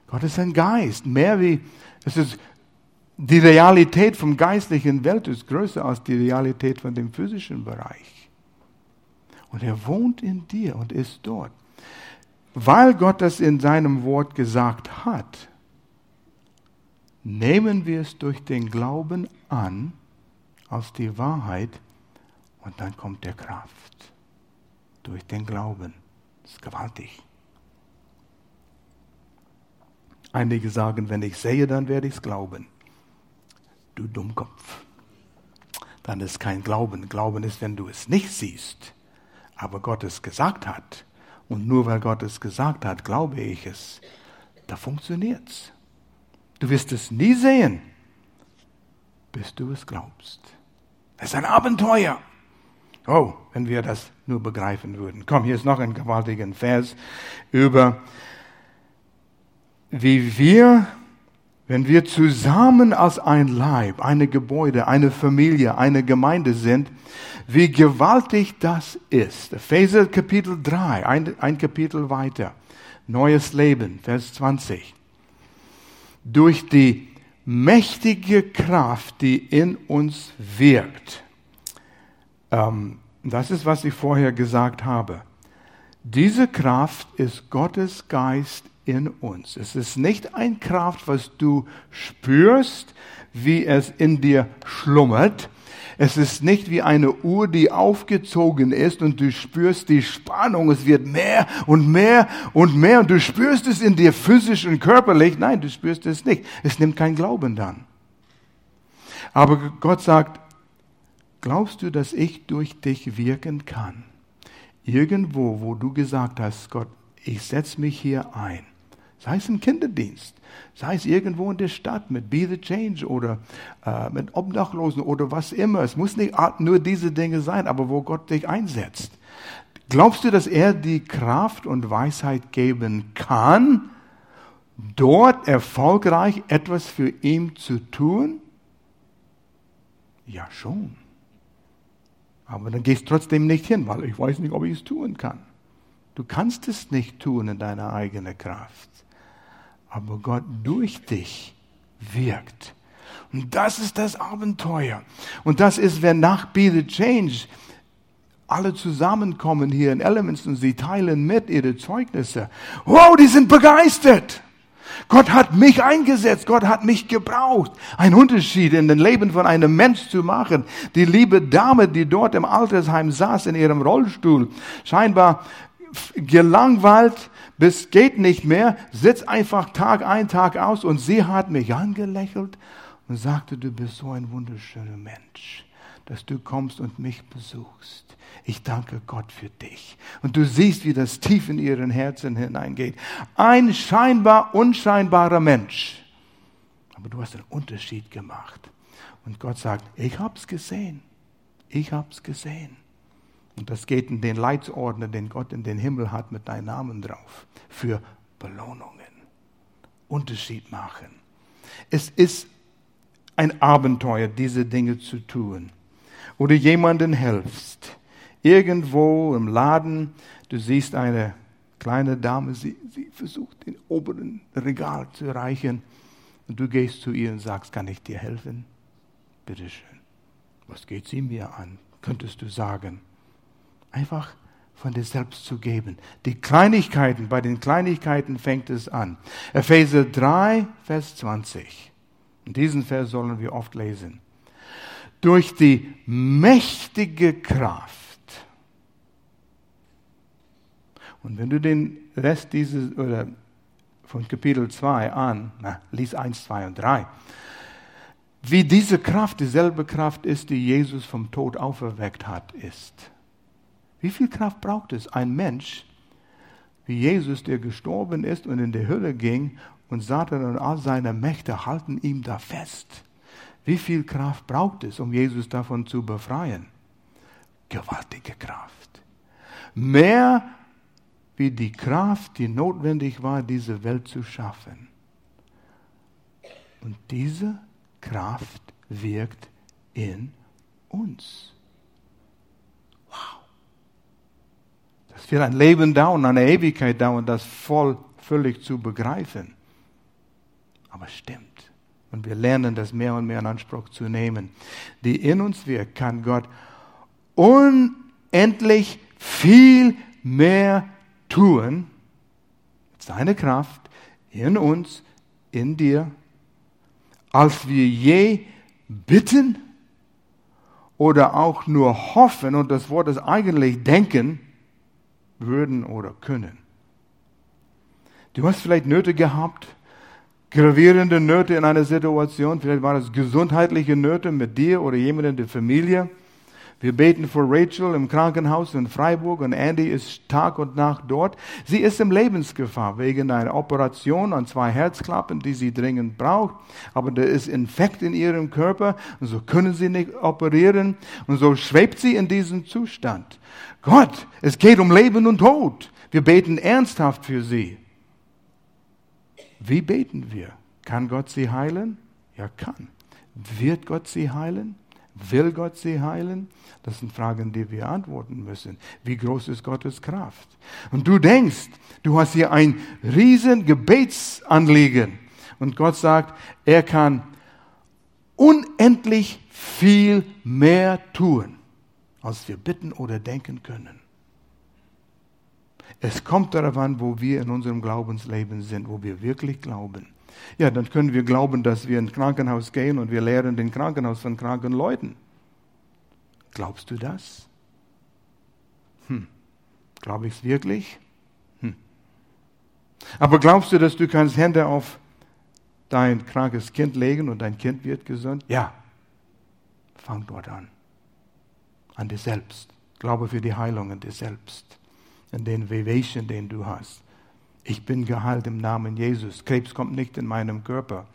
Gott ist ein Geist. Mehr wie, es ist, die Realität vom geistlichen Welt ist größer als die Realität von dem physischen Bereich. Und er wohnt in dir und ist dort. Weil Gott das in seinem Wort gesagt hat, nehmen wir es durch den Glauben an als die Wahrheit, und dann kommt der Kraft durch den Glauben. Das ist gewaltig. Einige sagen, wenn ich sehe, dann werde ich es glauben. Du Dummkopf. Dann ist kein Glauben. Glauben ist, wenn du es nicht siehst, aber Gott es gesagt hat. Und nur weil Gott es gesagt hat, glaube ich es. Da funktioniert es. Du wirst es nie sehen, bis du es glaubst. Es ist ein Abenteuer. Oh, wenn wir das nur begreifen würden. Komm, hier ist noch ein gewaltiger Vers über, wie wir, wenn wir zusammen als ein Leib, eine Gebäude, eine Familie, eine Gemeinde sind, wie gewaltig das ist. Epheser Kapitel 3, ein, ein Kapitel weiter. Neues Leben, Vers 20. Durch die mächtige Kraft, die in uns wirkt ähm, das ist, was ich vorher gesagt habe. Diese Kraft ist Gottes Geist in uns. Es ist nicht ein Kraft, was du spürst, wie es in dir schlummert. Es ist nicht wie eine Uhr, die aufgezogen ist und du spürst die Spannung. Es wird mehr und mehr und mehr und du spürst es in dir physisch und körperlich. Nein, du spürst es nicht. Es nimmt kein Glauben dann. Aber Gott sagt, Glaubst du, dass ich durch dich wirken kann? Irgendwo, wo du gesagt hast, Gott, ich setze mich hier ein, sei es im Kinderdienst, sei es irgendwo in der Stadt mit Be the Change oder äh, mit Obdachlosen oder was immer. Es muss nicht nur diese Dinge sein, aber wo Gott dich einsetzt. Glaubst du, dass er die Kraft und Weisheit geben kann, dort erfolgreich etwas für ihn zu tun? Ja, schon. Aber dann gehst du trotzdem nicht hin, weil ich weiß nicht, ob ich es tun kann. Du kannst es nicht tun in deiner eigenen Kraft. Aber Gott durch dich wirkt. Und das ist das Abenteuer. Und das ist, wenn nach Be the Change alle zusammenkommen hier in Elements und sie teilen mit ihre Zeugnisse. Wow, die sind begeistert. Gott hat mich eingesetzt, Gott hat mich gebraucht. Ein Unterschied in dem Leben von einem Mensch zu machen. Die liebe Dame, die dort im Altersheim saß in ihrem Rollstuhl, scheinbar gelangweilt, bis geht nicht mehr, sitzt einfach Tag ein, Tag aus und sie hat mich angelächelt und sagte, du bist so ein wunderschöner Mensch, dass du kommst und mich besuchst. Ich danke Gott für dich. Und du siehst, wie das tief in ihren Herzen hineingeht. Ein scheinbar unscheinbarer Mensch. Aber du hast einen Unterschied gemacht. Und Gott sagt, ich hab's gesehen. Ich hab's gesehen. Und das geht in den Leitsordner, den Gott in den Himmel hat, mit deinem Namen drauf. Für Belohnungen. Unterschied machen. Es ist ein Abenteuer, diese Dinge zu tun. Oder jemanden helfst Irgendwo im Laden, du siehst eine kleine Dame, sie, sie versucht den oberen Regal zu erreichen und du gehst zu ihr und sagst, kann ich dir helfen? Bitteschön. Was geht sie mir an? Könntest du sagen. Einfach von dir selbst zu geben. Die Kleinigkeiten, bei den Kleinigkeiten fängt es an. Epheser 3, Vers 20. Und diesen Vers sollen wir oft lesen. Durch die mächtige Kraft Und wenn du den Rest dieses, oder von Kapitel 2 an, na, lies 1, 2 und 3, wie diese Kraft dieselbe Kraft ist, die Jesus vom Tod auferweckt hat, ist. Wie viel Kraft braucht es ein Mensch, wie Jesus, der gestorben ist und in die Hölle ging und Satan und all seine Mächte halten ihm da fest? Wie viel Kraft braucht es, um Jesus davon zu befreien? Gewaltige Kraft. Mehr wie die Kraft, die notwendig war, diese Welt zu schaffen. Und diese Kraft wirkt in uns. Wow. Das wird ein Leben dauern, eine Ewigkeit dauern, das voll, völlig zu begreifen. Aber stimmt. Und wir lernen das mehr und mehr in Anspruch zu nehmen. Die in uns wirkt, kann Gott unendlich viel mehr tun, seine Kraft in uns, in dir, als wir je bitten oder auch nur hoffen und das Wort ist eigentlich denken würden oder können. Du hast vielleicht Nöte gehabt, gravierende Nöte in einer Situation, vielleicht waren es gesundheitliche Nöte mit dir oder jemandem in der Familie. Wir beten für Rachel im Krankenhaus in Freiburg und Andy ist Tag und Nacht dort. Sie ist in Lebensgefahr wegen einer Operation an zwei Herzklappen, die sie dringend braucht. Aber da ist Infekt in ihrem Körper und so können sie nicht operieren und so schwebt sie in diesem Zustand. Gott, es geht um Leben und Tod. Wir beten ernsthaft für sie. Wie beten wir? Kann Gott sie heilen? Ja, kann. Wird Gott sie heilen? Will Gott sie heilen? Das sind Fragen, die wir antworten müssen. Wie groß ist Gottes Kraft? Und du denkst, du hast hier ein riesen Gebetsanliegen. Und Gott sagt, er kann unendlich viel mehr tun, als wir bitten oder denken können. Es kommt darauf an, wo wir in unserem Glaubensleben sind, wo wir wirklich glauben. Ja, dann können wir glauben, dass wir ins Krankenhaus gehen und wir lehren den Krankenhaus von kranken Leuten. Glaubst du das? Hm. Glaube ich es wirklich? Hm. Aber glaubst du, dass du kannst Hände auf dein krankes Kind legen und dein Kind wird gesund? Ja. Fang dort an. An dir selbst. Glaube für die Heilung an dir selbst. An den Wehwehchen, den du hast. Ich bin geheilt im Namen Jesus. Krebs kommt nicht in meinem Körper.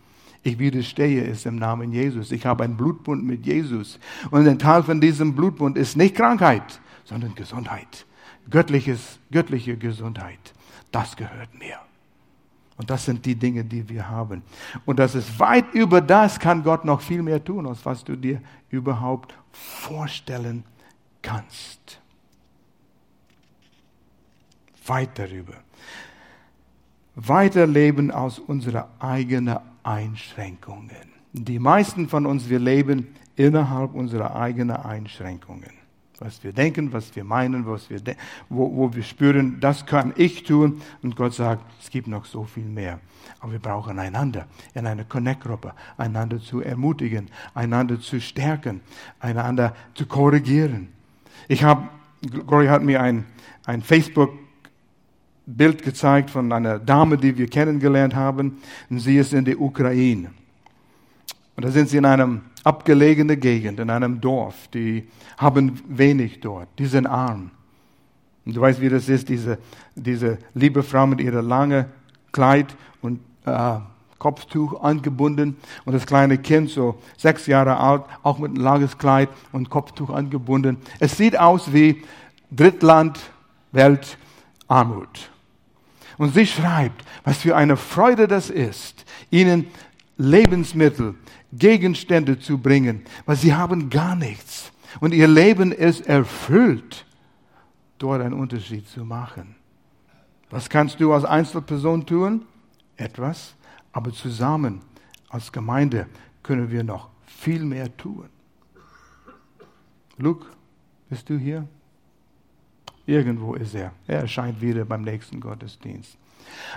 Ich widerstehe es im Namen Jesus. Ich habe einen Blutbund mit Jesus. Und ein Teil von diesem Blutbund ist nicht Krankheit, sondern Gesundheit. Göttliches, göttliche Gesundheit. Das gehört mir. Und das sind die Dinge, die wir haben. Und das ist weit über das, kann Gott noch viel mehr tun, als was du dir überhaupt vorstellen kannst. Weit darüber. Weiterleben aus unserer eigenen Einschränkungen. Die meisten von uns, wir leben innerhalb unserer eigenen Einschränkungen. Was wir denken, was wir meinen, was wir wo, wo wir spüren, das kann ich tun. Und Gott sagt, es gibt noch so viel mehr. Aber wir brauchen einander in einer Connect-Gruppe, einander zu ermutigen, einander zu stärken, einander zu korrigieren. Ich habe, Gloria hat mir ein, ein Facebook Bild gezeigt von einer Dame, die wir kennengelernt haben. Und sie ist in der Ukraine. Und da sind sie in einem abgelegenen Gegend, in einem Dorf. Die haben wenig dort. Die sind arm. Und du weißt, wie das ist, diese, diese liebe Frau mit ihrem langen Kleid und äh, Kopftuch angebunden und das kleine Kind, so sechs Jahre alt, auch mit einem langes Kleid und Kopftuch angebunden. Es sieht aus wie Drittland, Welt, Armut. Und sie schreibt, was für eine Freude das ist, ihnen Lebensmittel, Gegenstände zu bringen, weil sie haben gar nichts. Und ihr Leben ist erfüllt, dort einen Unterschied zu machen. Was kannst du als Einzelperson tun? Etwas, aber zusammen als Gemeinde können wir noch viel mehr tun. Luke, bist du hier? Irgendwo ist er. Er erscheint wieder beim nächsten Gottesdienst.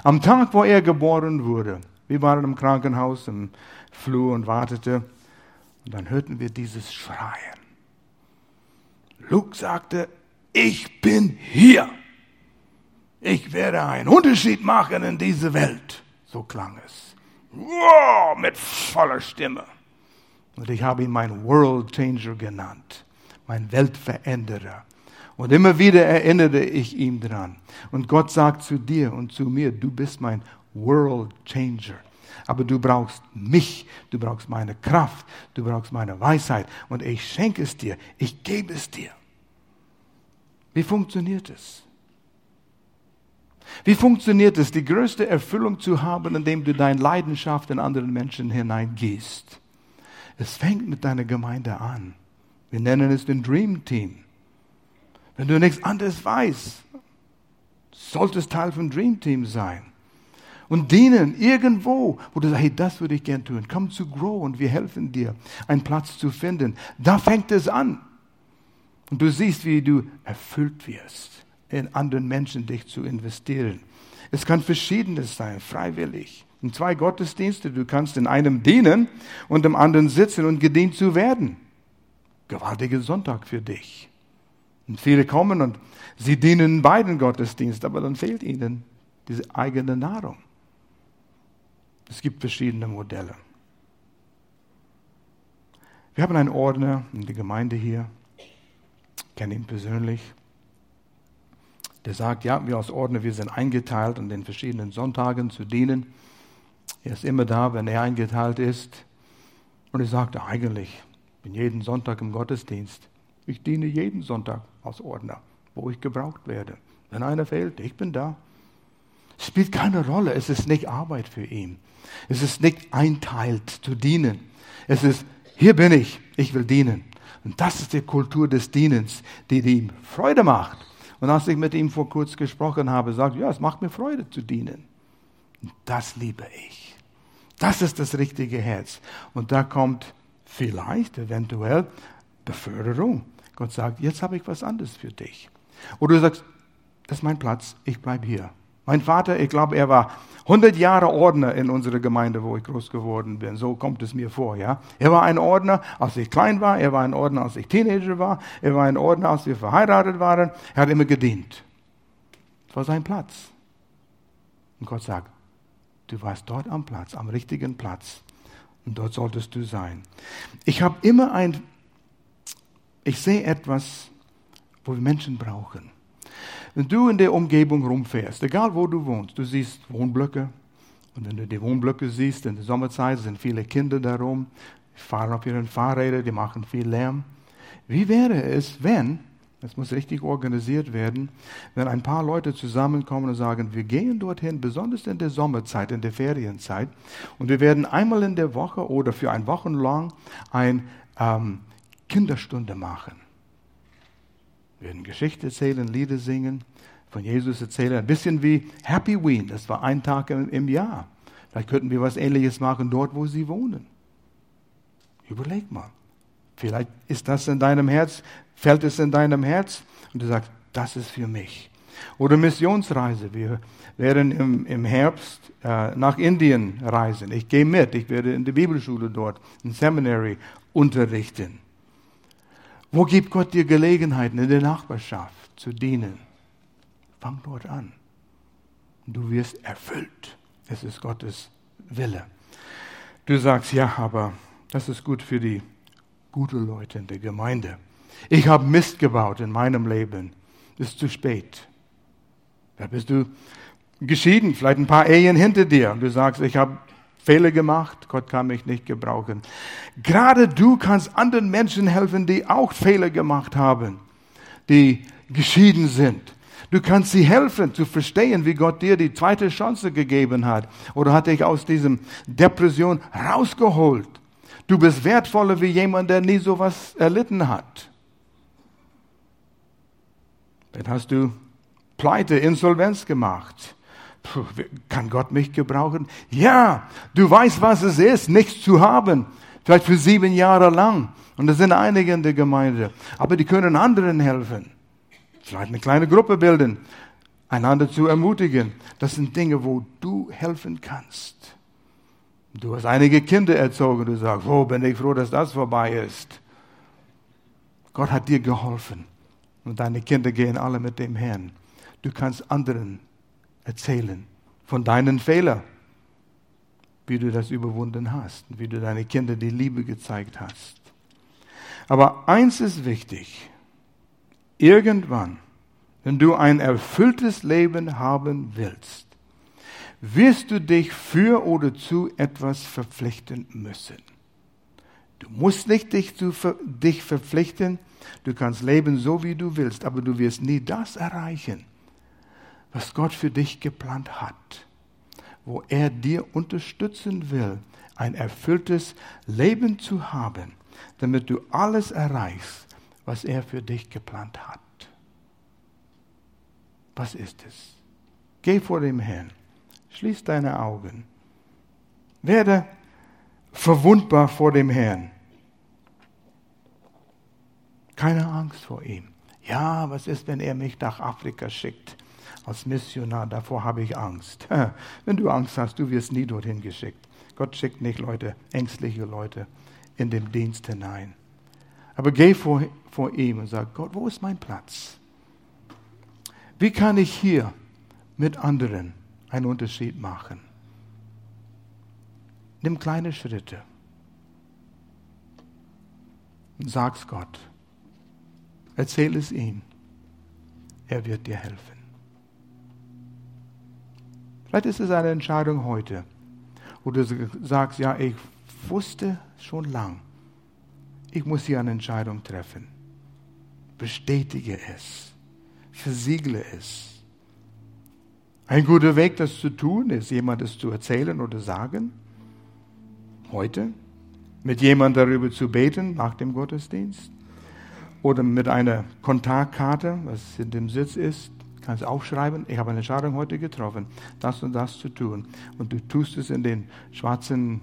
Am Tag, wo er geboren wurde, wir waren im Krankenhaus im Flur und wartete, und dann hörten wir dieses Schreien. Luke sagte, ich bin hier. Ich werde einen Unterschied machen in diese Welt. So klang es. Wow, mit voller Stimme. Und ich habe ihn mein World Changer genannt, mein Weltveränderer. Und immer wieder erinnere ich ihn dran. Und Gott sagt zu dir und zu mir, du bist mein World Changer. Aber du brauchst mich, du brauchst meine Kraft, du brauchst meine Weisheit. Und ich schenke es dir, ich gebe es dir. Wie funktioniert es? Wie funktioniert es, die größte Erfüllung zu haben, indem du deine Leidenschaft in anderen Menschen hineingehst? Es fängt mit deiner Gemeinde an. Wir nennen es den Dream Team. Wenn du nichts anderes weißt, solltest Teil von Dream Team sein. Und dienen irgendwo, wo du sagst, hey, das würde ich gern tun. Komm zu Grow und wir helfen dir, einen Platz zu finden. Da fängt es an. Und du siehst, wie du erfüllt wirst, in anderen Menschen dich zu investieren. Es kann verschiedenes sein, freiwillig. In zwei Gottesdienste, du kannst in einem dienen und im anderen sitzen und gedient zu werden. Gewaltiger Sonntag für dich. Und viele kommen und sie dienen beiden Gottesdiensten, aber dann fehlt ihnen diese eigene Nahrung. Es gibt verschiedene Modelle. Wir haben einen Ordner in der Gemeinde hier, ich kenne ihn persönlich, der sagt, ja, wir als Ordner, wir sind eingeteilt, an den verschiedenen Sonntagen zu dienen. Er ist immer da, wenn er eingeteilt ist. Und ich sagte, eigentlich, ich bin jeden Sonntag im Gottesdienst. Ich diene jeden Sonntag als Ordner, wo ich gebraucht werde. Wenn einer fehlt, ich bin da. Es spielt keine Rolle. Es ist nicht Arbeit für ihn. Es ist nicht einteilt zu dienen. Es ist, hier bin ich, ich will dienen. Und das ist die Kultur des Dienens, die ihm Freude macht. Und als ich mit ihm vor kurz gesprochen habe, sagt, ja, es macht mir Freude zu dienen. Und das liebe ich. Das ist das richtige Herz. Und da kommt vielleicht, eventuell, Beförderung. Gott sagt, jetzt habe ich was anderes für dich. Oder du sagst, das ist mein Platz, ich bleibe hier. Mein Vater, ich glaube, er war 100 Jahre Ordner in unserer Gemeinde, wo ich groß geworden bin. So kommt es mir vor, ja. Er war ein Ordner, als ich klein war. Er war ein Ordner, als ich Teenager war. Er war ein Ordner, als wir verheiratet waren. Er hat immer gedient. Das war sein Platz. Und Gott sagt, du warst dort am Platz, am richtigen Platz. Und dort solltest du sein. Ich habe immer ein ich sehe etwas, wo wir Menschen brauchen. Wenn du in der Umgebung rumfährst, egal wo du wohnst, du siehst Wohnblöcke. Und wenn du die Wohnblöcke siehst, in der Sommerzeit sind viele Kinder darum, die fahren auf ihren Fahrrädern, die machen viel Lärm. Wie wäre es, wenn, das muss richtig organisiert werden, wenn ein paar Leute zusammenkommen und sagen, wir gehen dorthin, besonders in der Sommerzeit, in der Ferienzeit, und wir werden einmal in der Woche oder für ein Wochen lang ein ähm, Kinderstunde machen. Wir werden Geschichte erzählen, Lieder singen, von Jesus erzählen. Ein bisschen wie Happy Ween, das war ein Tag im, Jahr. Vielleicht könnten wir was Ähnliches machen dort, wo Sie wohnen. Überleg mal. Vielleicht ist das in deinem Herz, fällt es in deinem Herz und du sagst, das ist für mich. Oder Missionsreise. Wir werden im, im Herbst äh, nach Indien reisen. Ich gehe mit. Ich werde in der Bibelschule dort, im Seminary unterrichten. Wo gibt Gott dir Gelegenheiten in der Nachbarschaft zu dienen? Fang dort an. Du wirst erfüllt. Es ist Gottes Wille. Du sagst, ja, aber das ist gut für die guten Leute in der Gemeinde. Ich habe Mist gebaut in meinem Leben. Ist zu spät. Da bist du geschieden, vielleicht ein paar Ehen hinter dir und du sagst, ich habe Fehler gemacht, Gott kann mich nicht gebrauchen. Gerade du kannst anderen Menschen helfen, die auch Fehler gemacht haben, die geschieden sind. Du kannst sie helfen zu verstehen, wie Gott dir die zweite Chance gegeben hat oder hat dich aus diesem Depression rausgeholt. Du bist wertvoller wie jemand, der nie sowas erlitten hat. Dann hast du Pleite, Insolvenz gemacht. Kann Gott mich gebrauchen? Ja, du weißt, was es ist, nichts zu haben. Vielleicht für sieben Jahre lang. Und das sind einige in der Gemeinde. Aber die können anderen helfen. Vielleicht eine kleine Gruppe bilden. Einander zu ermutigen. Das sind Dinge, wo du helfen kannst. Du hast einige Kinder erzogen, du sagst, oh, bin ich froh, dass das vorbei ist. Gott hat dir geholfen und deine Kinder gehen alle mit dem Herrn. Du kannst anderen erzählen von deinen Fehlern, wie du das überwunden hast, wie du deine Kinder die Liebe gezeigt hast. Aber eins ist wichtig. Irgendwann, wenn du ein erfülltes Leben haben willst, wirst du dich für oder zu etwas verpflichten müssen. Du musst nicht dich, zu, dich verpflichten, du kannst leben so, wie du willst, aber du wirst nie das erreichen, was Gott für dich geplant hat, wo er dir unterstützen will, ein erfülltes Leben zu haben, damit du alles erreichst, was er für dich geplant hat. Was ist es? Geh vor dem Herrn Schließ deine Augen. Werde verwundbar vor dem Herrn. Keine Angst vor ihm. Ja, was ist, wenn er mich nach Afrika schickt als Missionar? Davor habe ich Angst. *laughs* Wenn du Angst hast, du wirst nie dorthin geschickt. Gott schickt nicht Leute, ängstliche Leute in den Dienst hinein. Aber geh vor, vor ihm und sag, Gott, wo ist mein Platz? Wie kann ich hier mit anderen einen Unterschied machen. Nimm kleine Schritte und sag's Gott. Erzähl es ihm. Er wird dir helfen. Vielleicht ist es eine Entscheidung heute, wo du sagst, ja, ich wusste schon lang, ich muss hier eine Entscheidung treffen. Bestätige es, versiegle es. Ein guter Weg, das zu tun, ist, jemandem zu erzählen oder sagen. Heute. Mit jemandem darüber zu beten nach dem Gottesdienst. Oder mit einer Kontaktkarte, was in dem Sitz ist, kannst aufschreiben, ich habe eine Entscheidung heute getroffen, das und das zu tun. Und du tust es in den schwarzen